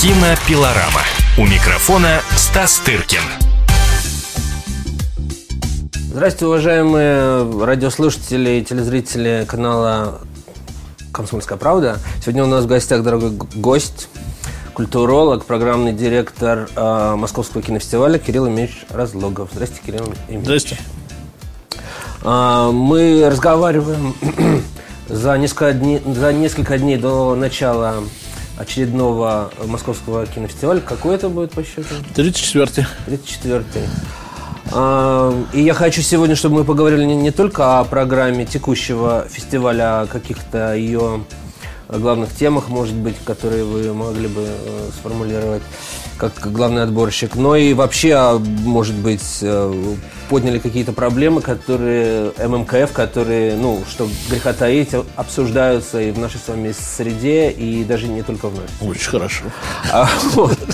Кинопилорама. У микрофона Стас Тыркин. Здравствуйте, уважаемые радиослушатели и телезрители канала «Комсомольская правда». Сегодня у нас в гостях дорогой гость, культуролог, программный директор э, Московского кинофестиваля Кирилл Ильич Разлогов. Здравствуйте, Кирилл Ильич. Здрасте. А, мы разговариваем за несколько, дней, за несколько дней до начала очередного Московского кинофестиваля. Какой это будет по счету? 34-й. 34-й. А, И я хочу сегодня, чтобы мы поговорили не, только о программе текущего фестиваля, а о каких-то ее главных темах, может быть, которые вы могли бы э, сформулировать как главный отборщик, но и вообще, а, может быть, э, подняли какие-то проблемы, которые ММКФ, которые, ну, что греха таить, обсуждаются и в нашей с вами среде, и даже не только в нашей. Очень хорошо. А, вот.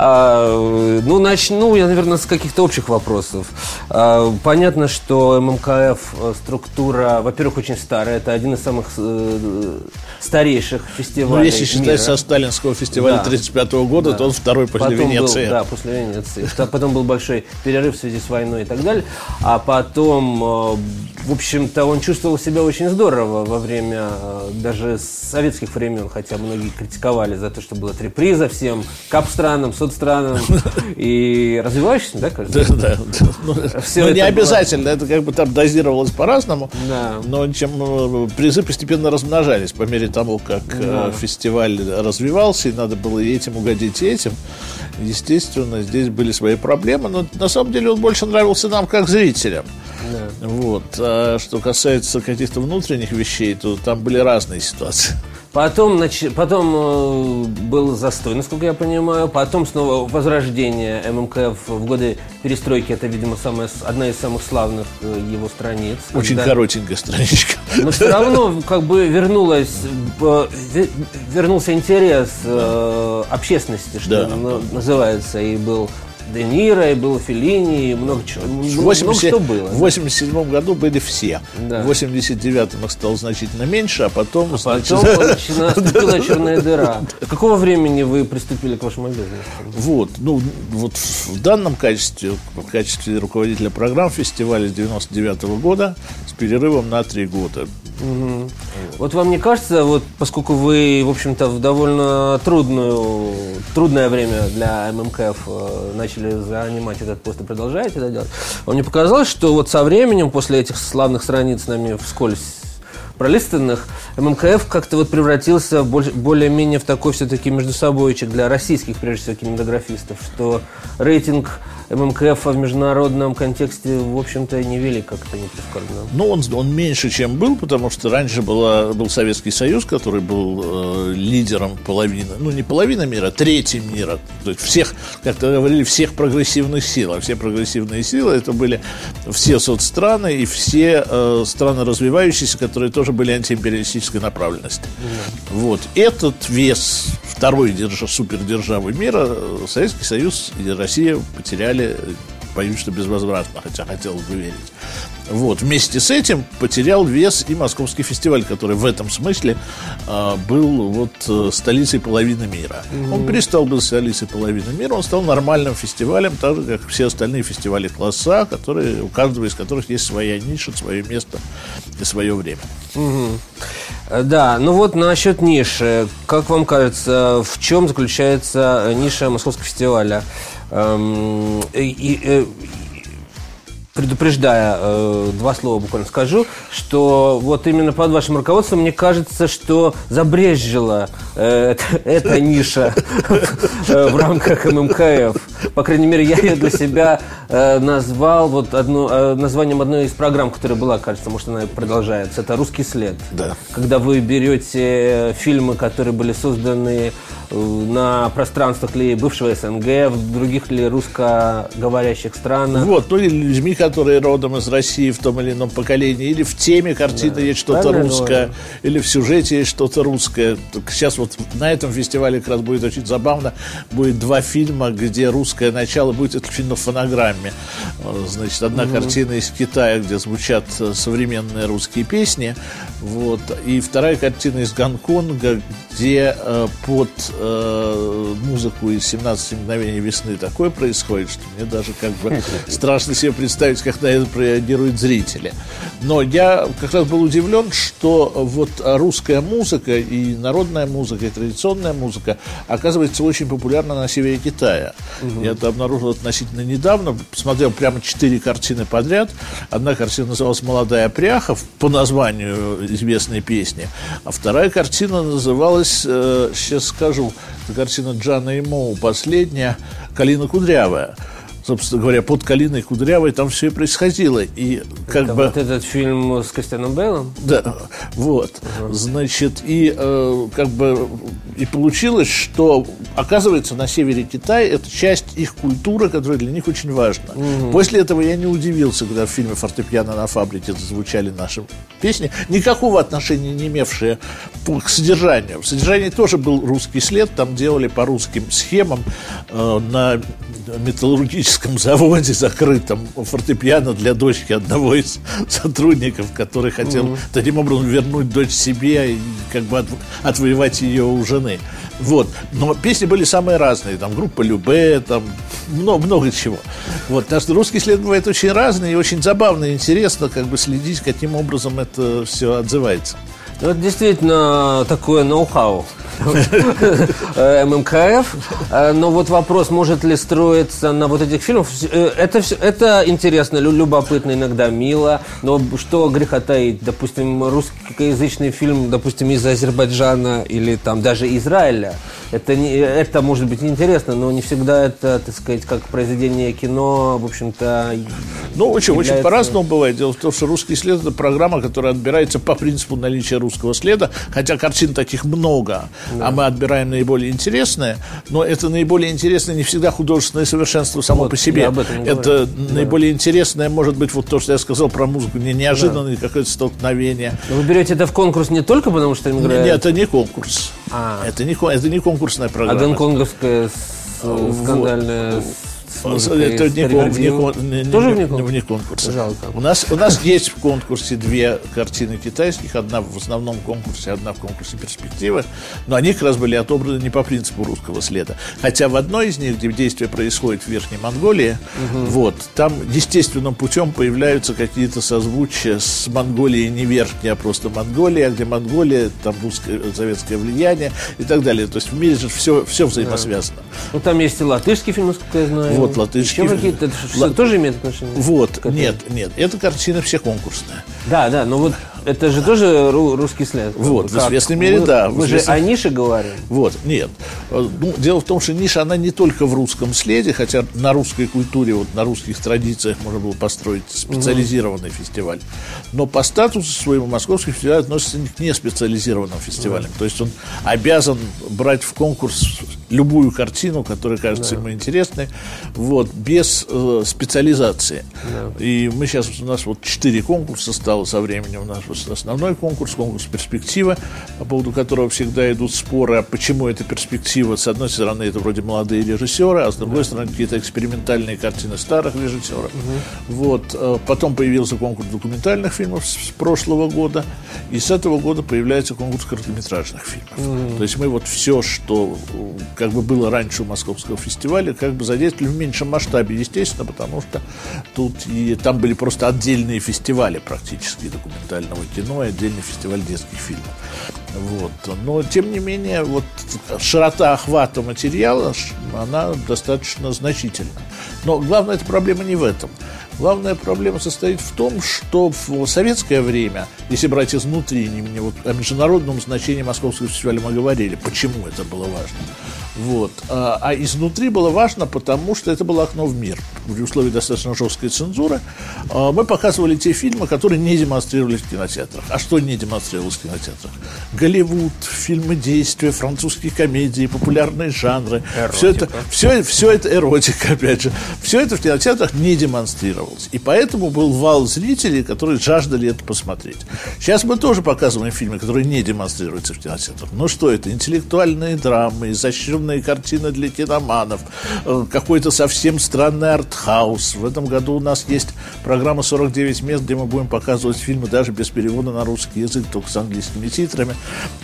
А, ну, начну я, наверное, с каких-то общих вопросов. А, понятно, что ММКФ э, структура, во-первых, очень старая. Это один из самых э, старейших фестивалей Ну, если считать мира. со сталинского фестиваля Да. 35 года, то он второй после Потом Венеции. Был, да, после Венеции. Потом был большой перерыв в связи с войной и так далее. А потом, э, в общем-то, он чувствовал себя очень здорово во время э, даже советских времен, хотя многие критиковали за то, что было три приза всем кап-странам, соцстранам и развивающимся, да, кажется? Да, да, да. Ну, ну, не обязательно, это как бы там дозировалось по-разному, Да. но чем э, призы постепенно размножались по мере того, как э, фестиваль развивался, и надо было и этим угодить, и этим. Естественно, здесь были свои проблемы, но на самом деле он больше нравился нам как зрителям. Вот. А что касается каких-то внутренних вещей, то там были разные ситуации. Потом, нач- потом э, был застой, насколько я понимаю. Потом снова возрождение ММКФ в годы перестройки. Это, видимо, самая, одна из самых славных э, его страниц. Очень Когда- коротенькая страничка. Но все равно как бы вернулась, э, ве- вернулся интерес э, общественности, что Да. на- называется. И был Де Ниро, и был Феллини, и много чего. В много 80 что было. в 87 году были все. Да. В 89-м их стало значительно меньше, а потом... Потом значит, начина- наступила черная дыра. Какого времени вы приступили к вашему бизнесу? Вот, ну, вот в данном качестве, в качестве руководителя программ фестиваля с 99 года с перерывом на три года. Вот вам не кажется, вот поскольку вы, в общем-то, в довольно трудную, трудное время для ММКФ э, начали занимать этот пост и продолжаете это делать, вам не показалось, что вот со временем, после этих славных страниц нами вскользь пролистанных, ММКФ как-то вот превратился более-менее в такой все-таки между собойчик для российских, прежде всего, кинематографистов, что рейтинг ММКФ в международном контексте, в общем-то, не вели как-то не прискорбно. Ну, он, он меньше, чем был, потому что раньше была, был Советский Союз, который был э, лидером половины, ну, не половины мира, а трети мира. То есть всех, как то говорили, всех прогрессивных сил. А все прогрессивные силы это были все соцстраны и все э, страны развивающиеся, которые тоже были антиимпериалистической направленности. Вот. Этот вес второй держа, супердержавы мира э, Советский Союз и Россия потеряли боюсь, что безвозвратно, хотя хотелось бы верить. Вот. Вместе с этим потерял вес и Московский фестиваль, который в этом смысле а, был вот э, столицей половины мира. Он перестал быть столицей половины мира, он стал нормальным фестивалем, так же, как все остальные фестивали класса, которые, у каждого из которых есть своя ниша, свое место и свое время. Э, Да, ну вот насчет ниши. Как вам кажется, в чем заключается э, ниша Московского фестиваля? Эм, и- и, э, предупреждая, э, два слова буквально скажу, что вот именно под вашим руководством, мне кажется, что забрежила э, эта, эта ниша в рамках ММКФ. По крайней мере, я ее для себя э, назвал вот одно, э, названием одной из программ, которая была, кажется, может, она и продолжается. Это «Русский след». Да. Когда вы берете фильмы, которые были созданы на пространствах ли бывшего СНГ, в других ли русскоговорящих странах. Вот, ну или людьми, которые родом из России в том или ином поколении, или в теме картины есть что-то русское, говорю. или в сюжете есть что-то русское. Так Сейчас вот на этом фестивале как раз будет очень забавно. Будет два фильма, где русское начало будет фильм на фонограмме. Значит, одна угу. картина из Китая, где звучат э, современные русские песни. Вот. И вторая картина из Гонконга, где э, под э, музыку из «17 мгновений весны» такое происходит, что мне даже как бы страшно себе представить, как на это реагируют зрители. Но я как раз был удивлен, что вот русская музыка и народная музыка, и традиционная музыка оказывается очень популярна на севере Китая. Угу. Я это обнаружил относительно недавно, посмотрел прямо четыре картины подряд. Одна картина называлась «Молодая пряха» по названию известной песни, а вторая картина называлась, э, сейчас скажу, это картина Джана и Моу, последняя, «Калина кудрявая» собственно говоря, под Калиной Кудрявой там все и происходило. И как Это бы... вот этот фильм с Костяном Бейлом? Да, вот. Угу. Значит, и э, как бы и получилось, что, оказывается, на севере Китая это часть их культуры, которая для них очень важна. Угу. После этого я не удивился, когда в фильме «Фортепиано на фабрике» зазвучали наши песни, никакого отношения не имевшие к содержанию. В содержании тоже был русский след, там делали по русским схемам э, на металлургическом заводе закрытом фортепиано для дочки одного из сотрудников, который хотел mm-hmm. таким образом вернуть дочь себе и как бы от, отвоевать ее у жены. Вот. Но песни были самые разные. Там группа Любе, там много, много чего. Вот. Что русский след бывает очень разный и очень забавно и интересно как бы следить, каким образом это все отзывается. Это действительно такое ноу-хау. ММКФ. Э, но вот вопрос, может ли строиться на вот этих фильмах, э, это, все, это интересно, любопытно, иногда мило, но что греха таить, допустим, русскоязычный фильм, допустим, из Азербайджана или там даже Израиля, это, не, это может быть интересно, но не всегда это, так сказать, как произведение кино, в общем-то... Ну, очень, является... очень по-разному бывает. Дело в том, что «Русский след» — это программа, которая отбирается по принципу наличия русского следа, хотя картин таких много да. а мы отбираем наиболее интересное, но это наиболее интересное не всегда художественное совершенство само вот, по себе. Это да. наиболее интересное может быть вот то, что я сказал про музыку, не неожиданное да. какое-то столкновение. Но вы берете это в конкурс не только потому, что им играют? Нет, это не конкурс. А. Это, не, это не конкурсная программа. А гонконговская скандальная... Вот это не, кон, не, не, Тоже вне конкурса? Вне конкурса. Жалко. У нас, у нас есть в конкурсе две картины китайских. Одна в основном конкурсе, одна в конкурсе перспективы. Но они как раз были отобраны не по принципу русского следа. Хотя в одной из них, где действие происходит в Верхней Монголии, угу. вот, там естественным путем появляются какие-то созвучия с Монголией не Верхней, а просто Монголия, где Монголия, там русское, советское влияние и так далее. То есть в мире же все, все взаимосвязано. Да. Ну, там есть и латышский фильм, насколько я знаю. Вот, латышский. Еще какие-то, это Ла... тоже имеет отношение? Вот, нет, нет, эта картина все конкурсная. Да, да, но вот это же тоже русский след. Вот, как? в известной мере, мы, да. Мы же о нише говорим. Вот, нет. Ну, дело в том, что ниша, она не только в русском следе, хотя на русской культуре, вот на русских традициях можно было построить специализированный угу. фестиваль. Но по статусу своему московский фестиваль относится к неспециализированным фестивалям. Угу. То есть он обязан брать в конкурс любую картину, которая кажется да. ему интересной, вот, без э, специализации. Да. И мы сейчас, у нас вот четыре конкурса стало со временем, у нас основной конкурс, конкурс перспектива, по поводу которого всегда идут споры, а почему эта перспектива, с одной стороны, это вроде молодые режиссеры, а с другой да. стороны, какие-то экспериментальные картины старых режиссеров. Угу. Вот, э, потом появился конкурс документальных фильмов с прошлого года, и с этого года появляется конкурс короткометражных фильмов. Угу. То есть мы вот все, что как бы было раньше у Московского фестиваля, как бы задействовали в меньшем масштабе, естественно, потому что тут и там были просто отдельные фестивали практически документального кино и отдельный фестиваль детских фильмов. Вот. Но, тем не менее, вот широта охвата материала, она достаточно значительна. Но главная эта проблема не в этом. Главная проблема состоит в том, что в советское время, если брать изнутри, не, вот о международном значении Московского фестиваля мы говорили, почему это было важно. Вот. А, а изнутри было важно, потому что это было окно в мир. В условиях достаточно жесткой цензуры а, мы показывали те фильмы, которые не демонстрировались в кинотеатрах. А что не демонстрировалось в кинотеатрах? Голливуд, фильмы действия, французские комедии, популярные жанры. Все это, все, все это эротика, опять же. Все это в кинотеатрах не демонстрировалось. И поэтому был вал зрителей, которые жаждали это посмотреть. Сейчас мы тоже показываем фильмы, которые не демонстрируются в кинотеатрах. Ну что это? Интеллектуальные драмы, изощренные картины для киноманов, э, какой-то совсем странный артхаус. В этом году у нас есть программа «49 мест», где мы будем показывать фильмы даже без перевода на русский язык, только с английскими титрами.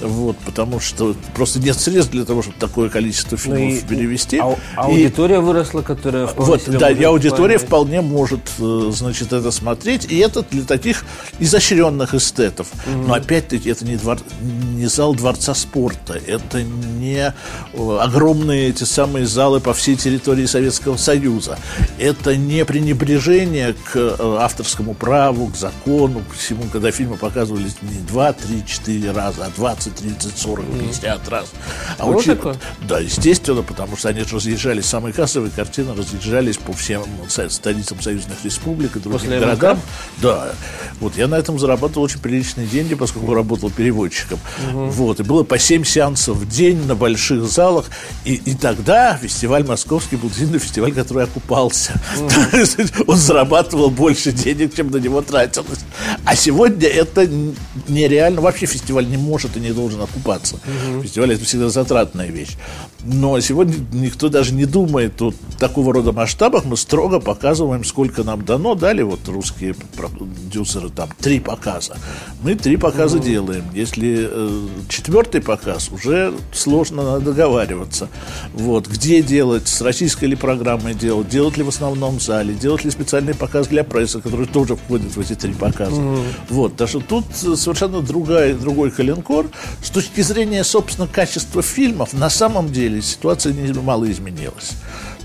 Вот, потому что просто нет средств для того, чтобы такое количество фильмов ну и, перевести. А, аудитория и, выросла, которая Вот, да, и аудитория вполне может, значит, это смотреть. И это для таких изощренных эстетов. Mm-hmm. Но опять-таки это не, двор, не зал Дворца спорта, это не э, огромные эти самые залы по всей территории Советского Союза. Это не пренебрежение к э, авторскому праву, к закону, к всему, когда фильмы показывались не 2, 3, 4 раза, а 20, 30, 40, 50 раз. А вот учит... Да, естественно, потому что они же разъезжались, самые кассовые картины разъезжались по всем столицам союзных республик и другим После городам. МК? Да. Вот я на этом зарабатывал очень приличные деньги, поскольку работал переводчиком. Угу. Вот. И было по 7 сеансов в день на больших залах. И, и тогда фестиваль московский был единственный фестиваль, который окупался. Угу. Он зарабатывал больше денег, чем на него тратилось. А сегодня это нереально. Вообще фестиваль не может и не должен окупаться. Угу. Фестиваль это всегда затратная вещь. Но сегодня никто даже не думает о такого рода масштабах. Мы строго показываем, сколько нам дано. Дали вот русские продюсеры там три показа. Мы три показа угу. делаем. Если э, четвертый показ, уже сложно надо договариваться. Вот. Где делать, с российской ли программой делать, делать ли в основном зале, делать ли специальный показ для прессы, который тоже входит в эти три показа. Угу. Вот. Так что тут совершенно другая, другой коленкор. С точки зрения, собственно, качества фильмов, на самом деле ситуация немало изменилась.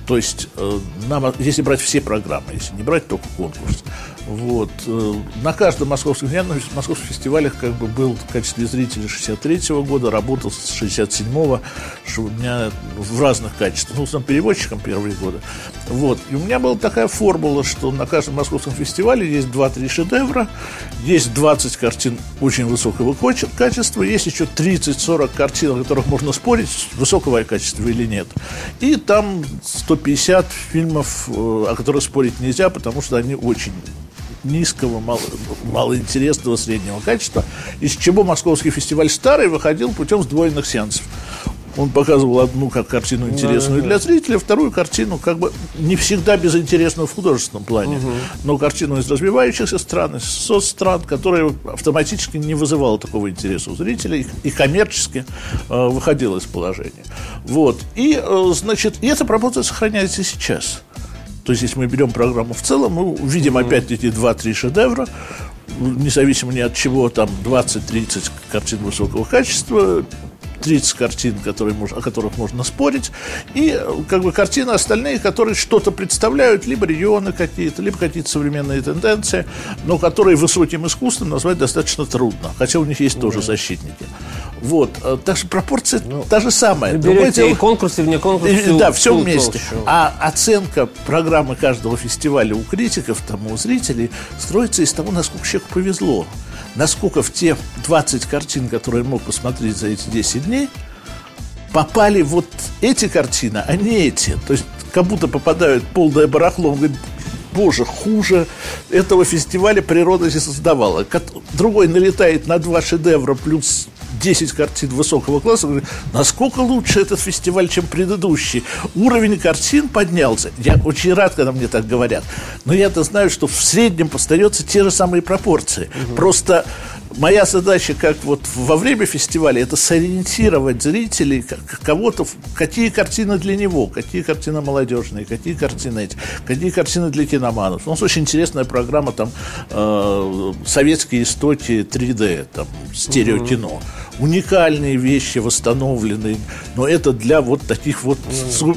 То есть, э, нам, если брать все программы, если не брать только конкурс, вот. Э, на каждом московском на московских фестивалях как бы был в качестве зрителя 63-го года, работал с 67-го, что у меня в разных качествах, ну, сам переводчиком первые годы. Вот. И у меня была такая формула, что на каждом московском фестивале есть 2-3 шедевра, есть 20 картин очень высокого качества, есть еще 30-40 картин, о которых можно спорить, высокого качества или нет. И там 150 фильмов, э, о которых спорить нельзя, потому что они очень низкого, мало, малоинтересного среднего качества, из чего московский фестиваль старый выходил путем сдвоенных сеансов. Он показывал одну как картину интересную да, для зрителя, вторую картину как бы не всегда безинтересную в художественном плане, угу. но картину из развивающихся стран, из соцстран, которая автоматически не вызывала такого интереса у зрителей и коммерчески э, выходила из положения. Вот. И, э, значит, и эта пропорция сохраняется сейчас. То есть, если мы берем программу в целом, мы увидим mm-hmm. опять эти 2-3 шедевра, независимо ни от чего, там 20-30 картин высокого качества, 30 картин, которые, о которых можно спорить, и как бы картины остальные, которые что-то представляют, либо регионы какие-то, либо какие-то современные тенденции, но которые высоким искусством назвать достаточно трудно, хотя у них есть тоже защитники. Вот, э, так что пропорция ну, та же самая. Берете и конкурсы, вне конкурсы. Да, все вместе. Толщу. А оценка программы каждого фестиваля у критиков, там, у зрителей строится из того, насколько человеку повезло насколько в те 20 картин, которые мог посмотреть за эти 10 дней, попали вот эти картины, а не эти. То есть как будто попадают полное барахло. Он говорит, боже, хуже этого фестиваля природа не создавала. Другой налетает на два шедевра плюс 10 картин высокого класса, говорит, насколько лучше этот фестиваль, чем предыдущий. Уровень картин поднялся. Я очень рад, когда мне так говорят. Но я-то знаю, что в среднем остаются те же самые пропорции. Угу. Просто моя задача, как вот во время фестиваля, это сориентировать зрителей, кого-то, какие картины для него, какие картины молодежные, какие картины эти, какие картины для киноманов. У нас очень интересная программа, там, э, советские истоки 3D, там, стереокино. Угу уникальные вещи восстановлены, но это для вот таких вот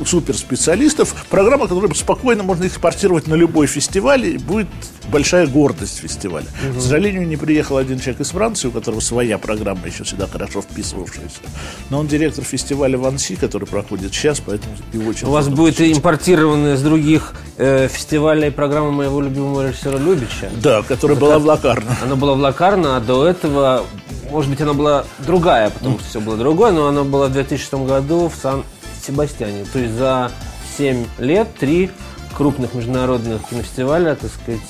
суперспециалистов. Программа, которую спокойно можно экспортировать на любой фестиваль, и будет большая гордость фестиваля. Угу. К сожалению, не приехал один человек из Франции, у которого своя программа еще всегда хорошо вписывавшаяся. Но он директор фестиваля Ванси, который проходит сейчас, поэтому его очень... У вас будет импортированная с других э, фестивалей программа моего любимого режиссера Любича. Да, которая была в Лакарно. Она была в Лакарно, а до этого может быть, она была другая, потому что все было другое, но она была в 2006 году в Сан-Себастьяне. То есть за 7 лет три крупных международных кинофестиваля, так сказать,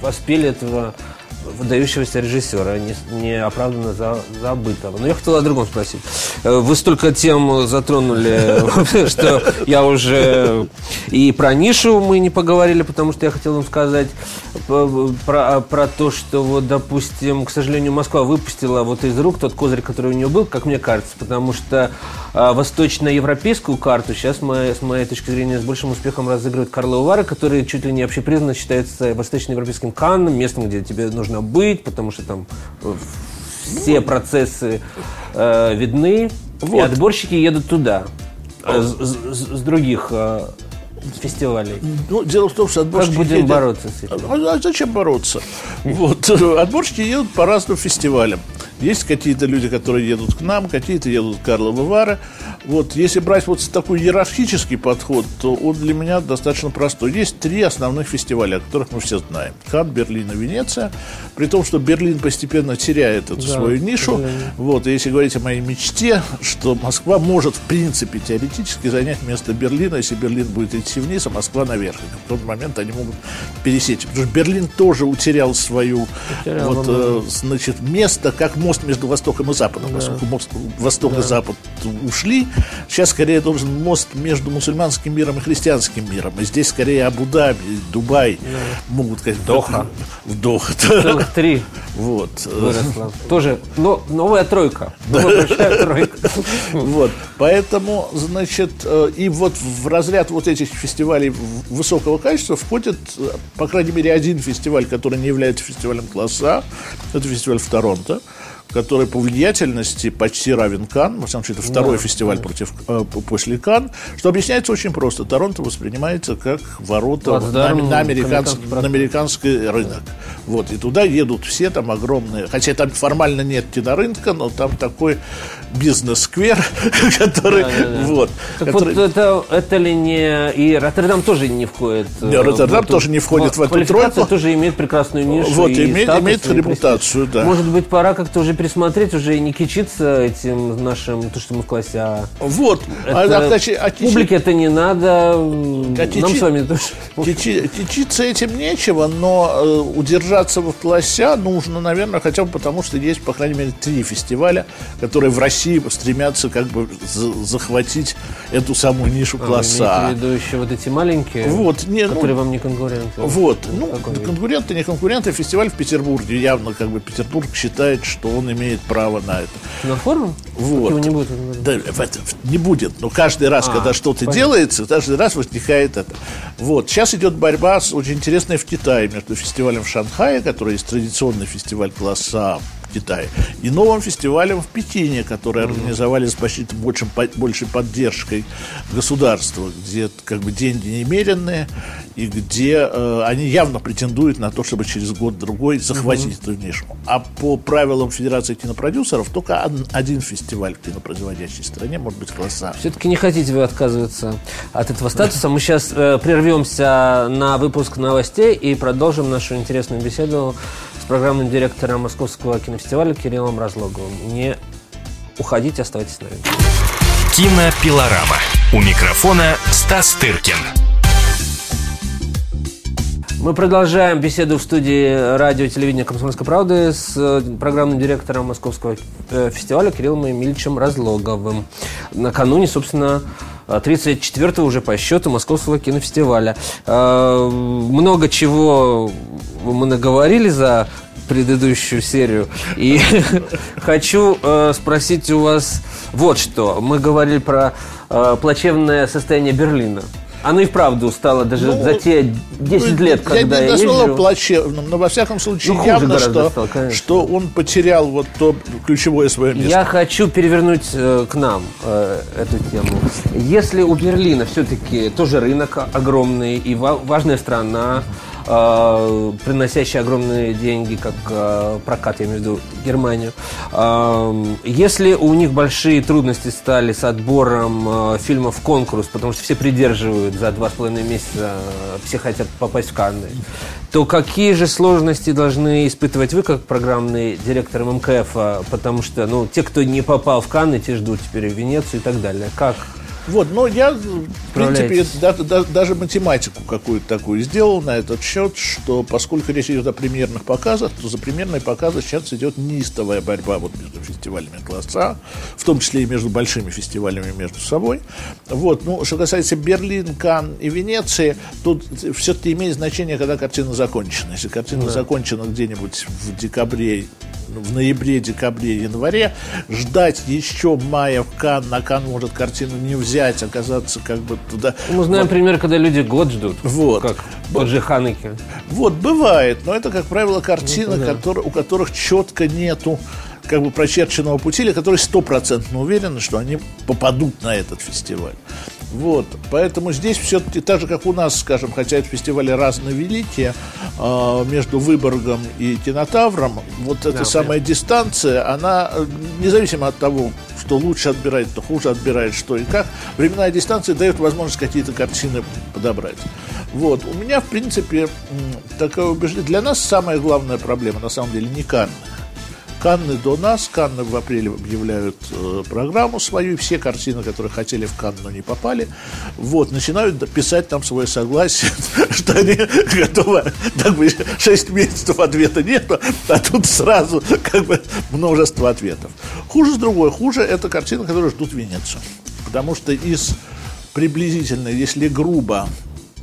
воспели этого выдающегося режиссера, не, не за, забытого. Но я хотел о другом спросить. Э, вы столько тем затронули, что я уже и про нишу мы не поговорили, потому что я хотел вам сказать про, про то, что вот, допустим, к сожалению, Москва выпустила вот из рук тот козырь, который у нее был, как мне кажется, потому что а, восточноевропейскую карту сейчас, мы, с моей точки зрения, с большим успехом разыгрывает Карло Вара, который чуть ли не общепризнанно считается восточноевропейским канном, местом, где тебе нужно быть, потому что там э, все процессы э, видны, вот. и отборщики едут туда. Э, с, с, с других э, фестивалей. Ну, дело в том, что отборщики Как будем едят... бороться с этим? А, а зачем бороться? Вот. Отборщики едут по разным фестивалям. Есть какие-то люди, которые едут к нам, какие-то едут к Карлову Вары. Вот, если брать вот такой иерархический подход, то он для меня достаточно простой. Есть три основных фестиваля, о которых мы все знаем. Кан, Берлин и Венеция. При том, что Берлин постепенно теряет эту да, свою нишу. Вот, и если говорить о моей мечте, что Москва может, в принципе, теоретически занять место Берлина, если Берлин будет идти вниз, а Москва наверх. И в тот момент они могут пересечь. Потому что Берлин тоже утерял свою утерял, вот, э, значит, место, как мост между Востоком и Западом, да. поскольку мост, Восток да. и Запад ушли. Сейчас скорее должен мост между мусульманским миром и христианским миром. И здесь скорее Абу-Даби, Дубай да. могут сказать. Доха. В Доха. Целых три. Вот. Выросла. Тоже но, новая тройка. Новая тройка. Вот. Поэтому, значит, э, и вот в разряд вот этих фестивалей высокого качества входит, э, по крайней мере, один фестиваль, который не является фестивалем класса. Это фестиваль в Торонто который по влиятельности почти равен Кан, во всяком случае, это второй да, фестиваль против, э, после Кан, что объясняется очень просто. Торонто воспринимается как ворота на, на, американс, на американский рынок. Вот, и туда едут все, там огромные, хотя там формально нет кинорынка, но там такой бизнес-сквер, который... Да, да, да. Вот, так который... вот это, это ли не... И Роттердам тоже не входит... Не, Роттердам тоже не входит в эту тройку. тоже имеет прекрасную нишу. Вот, имеет, имеет репутацию, да. Может быть, пора как-то уже присмотреть, уже не кичиться этим нашим, то, что мы в классе А. Вот. А, это, а, кстати, а кичи... Публике это не надо. А кичи... Нам с вами тоже. Кичи... Кичиться этим нечего, но э, удержаться в классе А нужно, наверное, хотя бы потому, что есть, по крайней мере, три фестиваля, которые в России стремятся как бы за захватить эту самую нишу а, класса А. в виду еще вот эти маленькие, вот, не, которые ну, вам не конкуренты? Вот. Ну, конкуренты, не конкуренты. Фестиваль в Петербурге явно как бы Петербург считает, что он имеет право на это. На форум? Вот. Его не будет? Да, не будет. Но каждый раз, а, когда что-то делается, каждый раз возникает это. Вот. Сейчас идет борьба с, очень интересной в Китае между фестивалем в Шанхае, который есть традиционный фестиваль класса Китае, и новым фестивалем в Пекине, который организовали с почти большим, большей поддержкой государства, где как бы деньги немеренные, и где э, они явно претендуют на то, чтобы через год-другой захватить mm-hmm. эту нишу. А по правилам Федерации кинопродюсеров только один фестиваль в кинопроизводящей стране может быть класса. Все-таки не хотите вы отказываться от этого статуса. Мы сейчас э, прервемся на выпуск новостей и продолжим нашу интересную беседу программным директором Московского кинофестиваля Кириллом Разлоговым. Не уходите, оставайтесь с нами. Кинопилорама. У микрофона Стас Тыркин. Мы продолжаем беседу в студии радио и телевидения «Комсомольской правды» с э, программным директором Московского э, фестиваля Кириллом Емельевичем Разлоговым. Накануне, собственно, 34-го уже по счету Московского кинофестиваля. Э, много чего мы наговорили за предыдущую серию. И хочу э, спросить у вас вот что. Мы говорили про э, плачевное состояние Берлина. Оно и вправду стало даже ну, за те 10 ну, лет, когда я, я езжу. плачевным, но во всяком случае ну, явно, что, стал, что он потерял вот то ключевое свое место. Я хочу перевернуть э, к нам э, эту тему. Если у Берлина все-таки тоже рынок огромный и важная страна, э, приносящий огромные деньги, как э, прокат, я имею в виду Германию. Э, если у них большие трудности стали с отбором э, фильмов в конкурс, потому что все придерживают за два с половиной месяца, все хотят попасть в Канны, то какие же сложности должны испытывать вы, как программный директор МКФ, потому что ну, те, кто не попал в Канны, те ждут теперь в Венецию и так далее. Как? Вот, но я, в принципе, да, да, даже математику какую-то такую сделал на этот счет, что поскольку речь идет о примерных показах, то за примерные показы сейчас идет неистовая борьба вот между фестивалями класса, в том числе и между большими фестивалями между собой. Вот, ну, что касается Берлин, Кан и Венеции, тут все-таки имеет значение, когда картина закончена. Если картина да. закончена где-нибудь в декабре в ноябре, декабре, январе, ждать еще мая в Кан, на Кан может картину не взять, оказаться как бы туда. Мы знаем вот. пример, когда люди год ждут. Вот. Как тот же Ханеке. Вот, бывает, но это, как правило, картины, ну, которые, у которых четко нету как бы прочерченного пути, или которые стопроцентно уверены, что они попадут на этот фестиваль. Вот, поэтому здесь все-таки так же, как у нас, скажем, хотя эти фестивали разновеликие, э, между Выборгом и Кинотавром, вот да, эта самая дистанция, она, э, независимо от того, что лучше отбирает, то хуже отбирает, что и как, временная дистанция дает возможность какие-то картины подобрать. Вот, у меня, в принципе, такое убеждение. Для нас самая главная проблема, на самом деле, не Канны. Канны до нас. Канны в апреле объявляют э, программу свою. Все картины, которые хотели в Канны, но не попали, вот, начинают писать там свое согласие, что они готовы, так бы, 6 месяцев ответа нету, а тут сразу как бы множество ответов. Хуже с другой. Хуже это картины, которые ждут Венецию. Потому что из приблизительно, если грубо,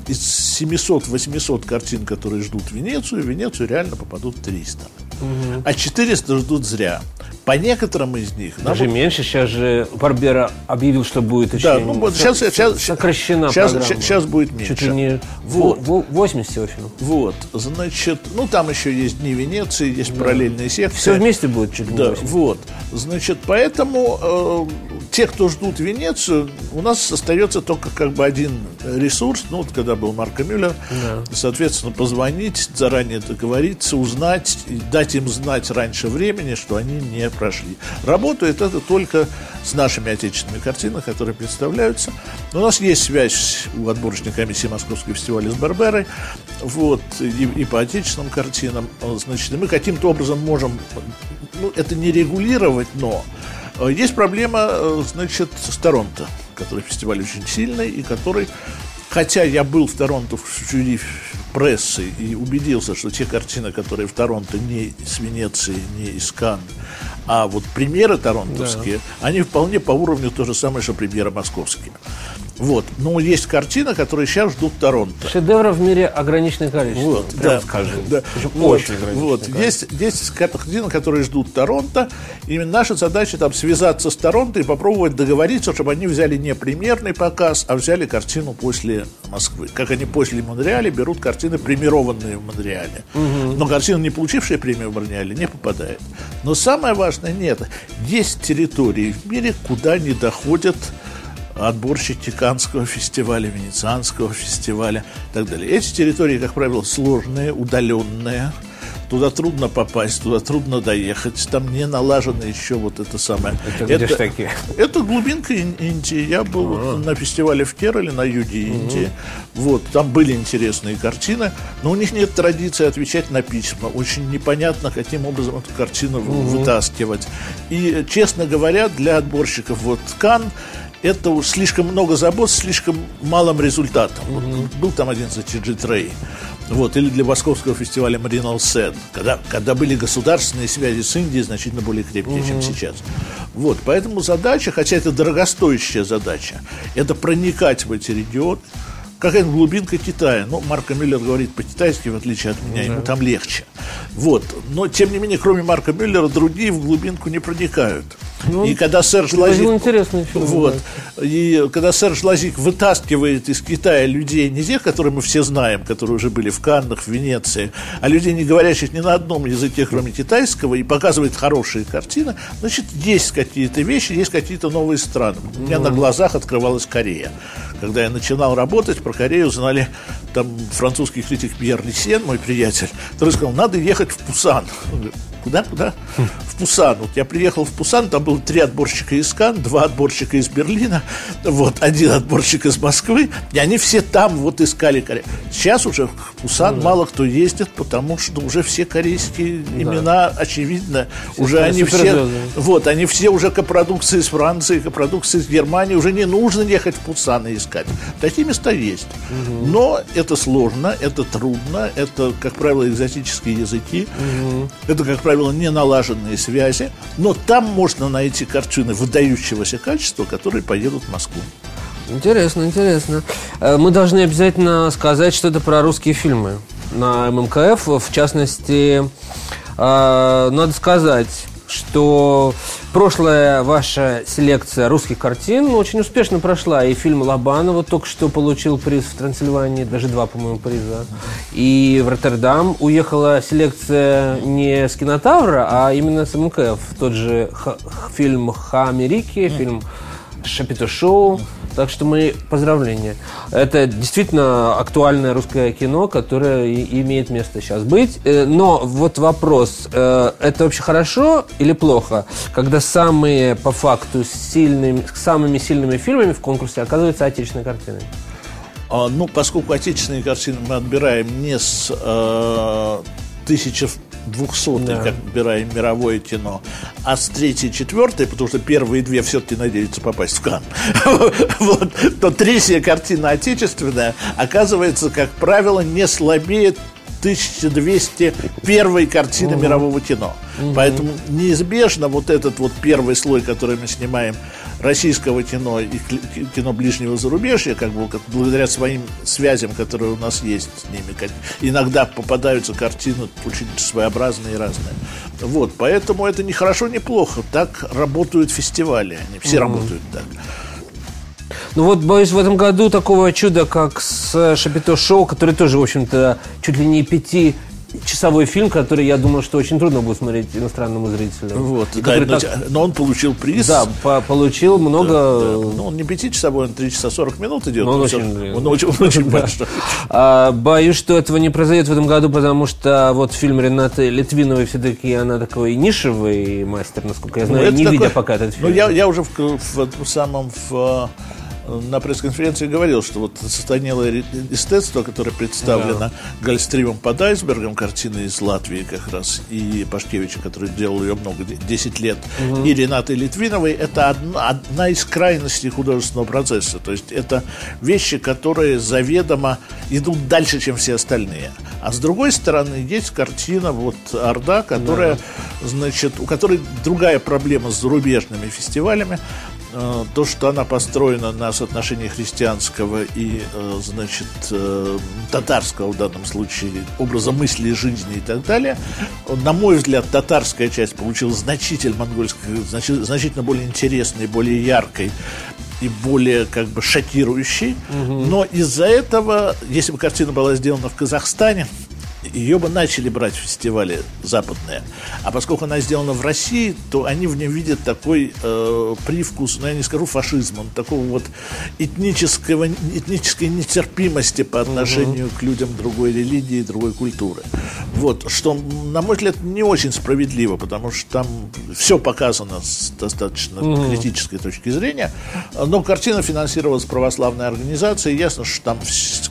из 700-800 картин, которые ждут Венецию, в Венецию реально попадут 300. Угу. А 400 ждут зря. По некоторым из них... Даже нам... меньше. Сейчас же Барбера объявил, что будет еще да, ну, вот сейчас, сейчас, сокращена сейчас, программа. сейчас будет меньше. Чуть ли не вот. 80 очень. Вот. Значит, ну там еще есть Дни Венеции, есть да. параллельные секции. Все вместе будет чуть ли Да, 80. вот. Значит, поэтому э, те, кто ждут Венецию, у нас остается только как бы один ресурс. Ну, вот когда был Марко Мюллер, да. соответственно, позвонить, заранее договориться, узнать, дать им знать раньше времени, что они не прошли. Работает это только с нашими отечественными картинами, которые представляются. У нас есть связь у отборочной комиссии Московского фестиваля с Барберой, вот, и, и по отечественным картинам. Значит, мы каким-то образом можем, ну, это не регулировать, но э, есть проблема, э, значит, с Торонто, который фестиваль очень сильный и который Хотя я был в Торонто в жюри прессы и убедился, что те картины, которые в Торонто не из Венеции, не из Канн, а вот премьеры торонтовские, да. они вполне по уровню то же самое, что премьеры московские. Вот. Но есть картины, которые сейчас ждут Торонто. Шедевров в мире ограниченное количество. Вот, да, скажем. Да. Вот, вот. Есть, есть картины, которые ждут Торонто. Именно наша задача там связаться с Торонто и попробовать договориться, чтобы они взяли не премьерный показ, а взяли картину после Москвы. Как они после Монреаля берут картины, премированные в Монреале. Угу. Но картина, не получившая премию в Монреале, не попадает. Но самое важное нет. Есть территории в мире, куда не доходят отборщики Канского фестиваля, Венецианского фестиваля и так далее. Эти территории, как правило, сложные, удаленные, Туда трудно попасть, туда трудно доехать. Там не налажено еще вот это самое. Это, это, такие? это глубинка Индии. Я был вот на фестивале в Керале, на юге Индии. Угу. Вот, там были интересные картины, но у них нет традиции отвечать на письма. Очень непонятно, каким образом эту картину угу. вытаскивать. И, честно говоря, для отборщиков вот Кан это уж слишком много забот, слишком малым результатом. Mm-hmm. Вот, был там один за Трей. Вот, или для Московского фестиваля Маринал Сен, когда, когда были государственные связи с Индией значительно более крепкие, mm-hmm. чем сейчас. Вот, поэтому задача, хотя это дорогостоящая задача, это проникать в эти регионы, какая-то глубинка Китая. Ну, Марко Мюллер говорит по-китайски, в отличие от меня, ему там легче. Вот. Но, тем не менее, кроме Марка Мюллера, другие в глубинку не проникают. Ну, и когда Серж Лазик... интересный фильм. Вот. И когда Серж Лазик вытаскивает из Китая людей, не тех, которые мы все знаем, которые уже были в Каннах, в Венеции, а людей, не говорящих ни на одном языке, кроме китайского, и показывает хорошие картины, значит, есть какие-то вещи, есть какие-то новые страны. У меня ну. на глазах открывалась Корея. Когда я начинал работать, про Корею знали там французский критик Пьер Лисен, мой приятель, который сказал, надо ехать в Пусан. Куда, куда? В Пусан. Вот я приехал в Пусан, там было три отборщика из Кан, два отборщика из Берлина, вот, один отборщик из Москвы, и они все там вот искали Корею. Сейчас уже в Пусан ну, мало кто ездит, потому что уже все корейские да. имена, очевидно, все уже они все, вот, они все уже копродукции из Франции, копродукции из Германии, уже не нужно ехать в Пусан и искать. Такие места есть. Угу. Но это сложно, это трудно, это, как правило, экзотические языки, угу. это, как правило, не налаженные связи, но там можно найти картины выдающегося качества, которые поедут в Москву. Интересно, интересно. Э, мы должны обязательно сказать что-то про русские фильмы на ММКФ. В частности, э, надо сказать, что прошлая ваша селекция русских картин очень успешно прошла. И фильм Лобанова только что получил приз в Трансильвании, даже два, по-моему, приза. И в Роттердам уехала селекция не с кинотавра, а именно с МКФ. Тот же фильм «Ха-Америки», фильм «Шапито Шоу». Так что мы поздравления. Это действительно актуальное русское кино, которое имеет место сейчас быть. Э, но вот вопрос, э, это вообще хорошо или плохо, когда самые, по факту, сильными, самыми сильными фильмами в конкурсе оказываются отечественные картины? А, ну, поскольку отечественные картины мы отбираем не с э, тысячи 200 да. как отбираем мировое кино, а с третьей, четвертой, потому что первые две все-таки надеются попасть в Кан, вот, то третья картина отечественная оказывается, как правило, не слабее 1200 первой картины угу. мирового кино. Угу. Поэтому неизбежно вот этот вот первый слой, который мы снимаем российского кино и кино ближнего зарубежья, как бы благодаря своим связям, которые у нас есть с ними, как, иногда попадаются картины очень своеобразные и разные. Вот, поэтому это не хорошо, не плохо. Так работают фестивали, они все угу. работают так. Ну вот, боюсь, в этом году такого чуда, как с Шапито Шоу, который тоже, в общем-то, чуть ли не пяти часовой фильм, который, я думаю, что очень трудно будет смотреть иностранному зрителю. Вот, да, но, так... но он получил приз. Да, по получил много... Да, да. Ну, он не пятичасовой, он 3 часа 40 минут идет. Но он, очень, он очень, он очень большой. А, боюсь, что этого не произойдет в этом году, потому что вот фильм Ренаты Литвиновой все-таки она такой нишевый мастер, насколько я ну, знаю, ну, не такой... видя пока этот фильм. Ну, я, я уже в, в, в самом... В, на пресс-конференции говорил, что вот сатанелое эстетство, которое представлено да. Гольстримом под айсбергом, картины из Латвии как раз, и Пашкевича, который делал ее много, 10 лет, угу. и Ренаты Литвиновой, это одна, одна из крайностей художественного процесса. То есть это вещи, которые заведомо идут дальше, чем все остальные. А с другой стороны, есть картина вот Орда, которая, да. значит, у которой другая проблема с зарубежными фестивалями. Э, то, что она построена на соотношении христианского и, э, значит, э, татарского в данном случае образа мысли, жизни и так далее, на мой взгляд, татарская часть получилась значительно монгольской, значительно более интересной, более яркой и более как бы шокирующей. Угу. Но из-за этого, если бы картина была сделана в Казахстане, ее бы начали брать в фестивали западные. А поскольку она сделана в России, то они в нем видят такой э, привкус, ну я не скажу фашизма, но такого вот этнического, этнической нетерпимости по отношению угу. к людям другой религии, другой культуры. Вот, что, на мой взгляд, не очень справедливо, потому что там все показано с достаточно угу. критической точки зрения. Но картина финансировалась православной организацией, ясно, что там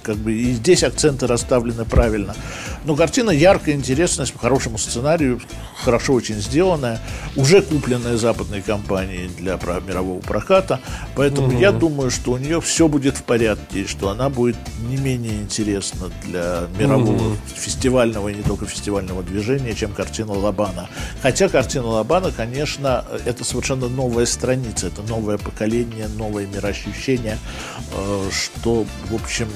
как бы и здесь акценты расставлены правильно. Но картина яркая, интересная, по хорошему сценарию, хорошо очень сделанная, уже купленная западной компанией для мирового проката. Поэтому угу. я думаю, что у нее все будет в порядке, и что она будет не менее интересна для мирового угу. фестивального и не только фестивального движения, чем картина Лабана. Хотя картина Лабана, конечно, это совершенно новая страница, это новое поколение, новое мироощущение, э, что, в общем,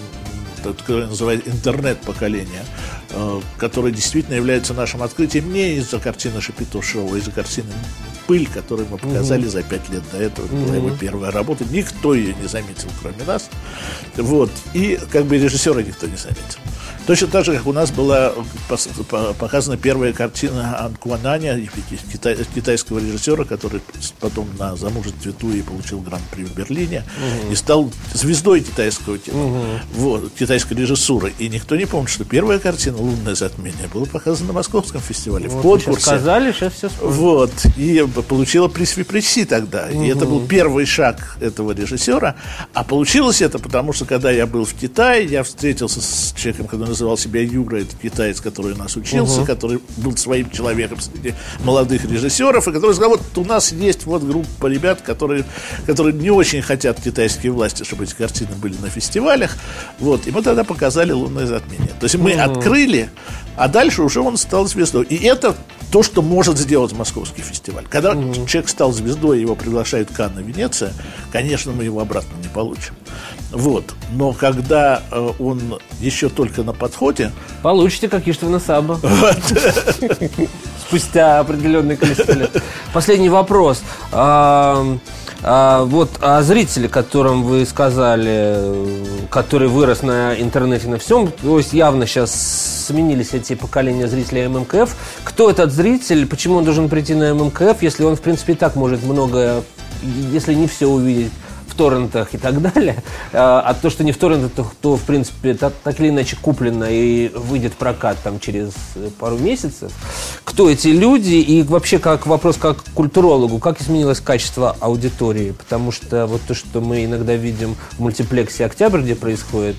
которое называют интернет-поколение, э, которое действительно является нашим открытием не из-за картины Шапито Шоу, а из-за картины «Пыль», которую мы показали угу. за пять лет до этого. Это была его первая работа. Никто ее не заметил, кроме нас. Вот. И как бы режиссера никто не заметил. Точно так же, как у нас была показана первая картина Анкуананя, китайского режиссера, который потом на замужестве Туи получил гран-при в Берлине угу. и стал звездой китайского кино, угу. вот, китайской режиссуры. И никто не помнит, что первая картина «Лунное затмение» была показана на Московском фестивале вот, в конкурсе. Сказали, сейчас все вспомнил. Вот. И получила приз Випресси тогда. Угу. И это был первый шаг этого режиссера. А получилось это, потому что когда я был в Китае, я встретился с человеком, который называл себя Юра, это китаец, который у нас учился, угу. который был своим человеком среди молодых режиссеров, и который сказал, вот у нас есть вот группа ребят, которые, которые не очень хотят китайские власти, чтобы эти картины были на фестивалях. Вот. И мы тогда показали «Лунное затмение». То есть мы угу. открыли, а дальше уже он стал звездой. И это то, что может сделать московский фестиваль. Когда угу. человек стал звездой, его приглашают Канна, Венеция, конечно, мы его обратно не получим. Вот. Но когда э, он еще только на подходе... Получите, как Иштвана Саба. Спустя определенное количество лет. Последний вопрос. А, вот а зрители, которым вы сказали, который вырос на интернете на всем, то есть явно сейчас сменились эти поколения зрителей ММКФ. Кто этот зритель? Почему он должен прийти на ММКФ, если он, в принципе, и так может многое, если не все увидеть? Торрентах и так далее, а, а то, что не в торрентах, то, в принципе, так, или иначе куплено и выйдет в прокат там через пару месяцев. Кто эти люди и вообще как вопрос как культурологу, как изменилось качество аудитории? Потому что вот то, что мы иногда видим в мультиплексе «Октябрь», где происходит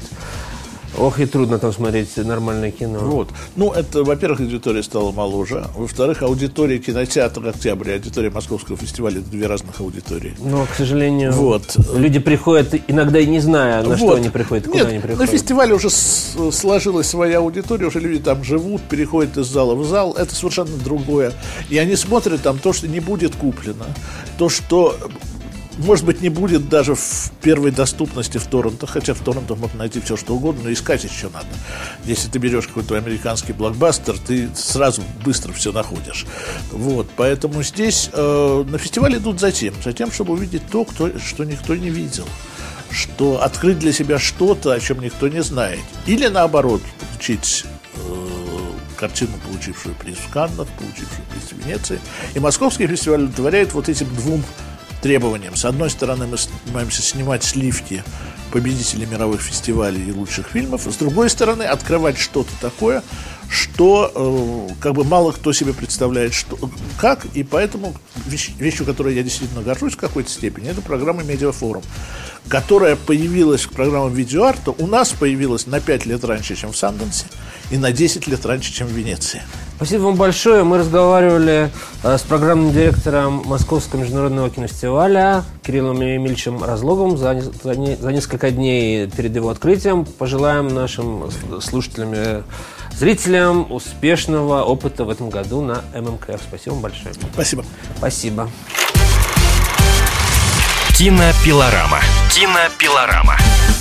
Ох, и трудно там смотреть нормальное кино. Вот. Ну, это, во-первых, аудитория стала моложе. Во-вторых, аудитория кинотеатра «Октябрь» и аудитория Московского фестиваля – это две разных аудитории. Но, к сожалению, вот. люди приходят иногда и не зная, на вот. что они приходят, куда Нет, они приходят. на фестивале уже сложилась своя аудитория, уже люди там живут, переходят из зала в зал. Это совершенно другое. И они смотрят там то, что не будет куплено. То, что может быть, не будет даже в первой доступности в торрентах, хотя в торрентах можно найти все, что угодно, но искать еще надо. Если ты берешь какой-то американский блокбастер, ты сразу быстро все находишь. Вот, поэтому здесь э, на фестиваль идут за тем, за тем, чтобы увидеть то, кто, что никто не видел что открыть для себя что-то, о чем никто не знает. Или наоборот, получить э, картину, получившую приз в Каннах, получившую приз в Венеции. И Московский фестиваль удовлетворяет вот этим двум требованиям. С одной стороны, мы снимаемся снимать сливки победителей мировых фестивалей и лучших фильмов. С другой стороны, открывать что-то такое, что э, как бы мало кто себе представляет, что, как, и поэтому вещь, вещью, которой я действительно горжусь в какой-то степени, это программа «Медиафорум», которая появилась, программа видеоарта, у нас появилась на 5 лет раньше, чем в Санденсе, и на 10 лет раньше, чем в Венеции. Спасибо вам большое. Мы разговаривали э, с программным директором Московского международного кинофестиваля Кириллом Емельевичем Разлоговым за, за, за несколько дней перед его открытием. Пожелаем нашим слушателям и зрителям успешного опыта в этом году на ММКФ. Спасибо вам большое. Спасибо. Спасибо. Кинопилорама. Кинопилорама.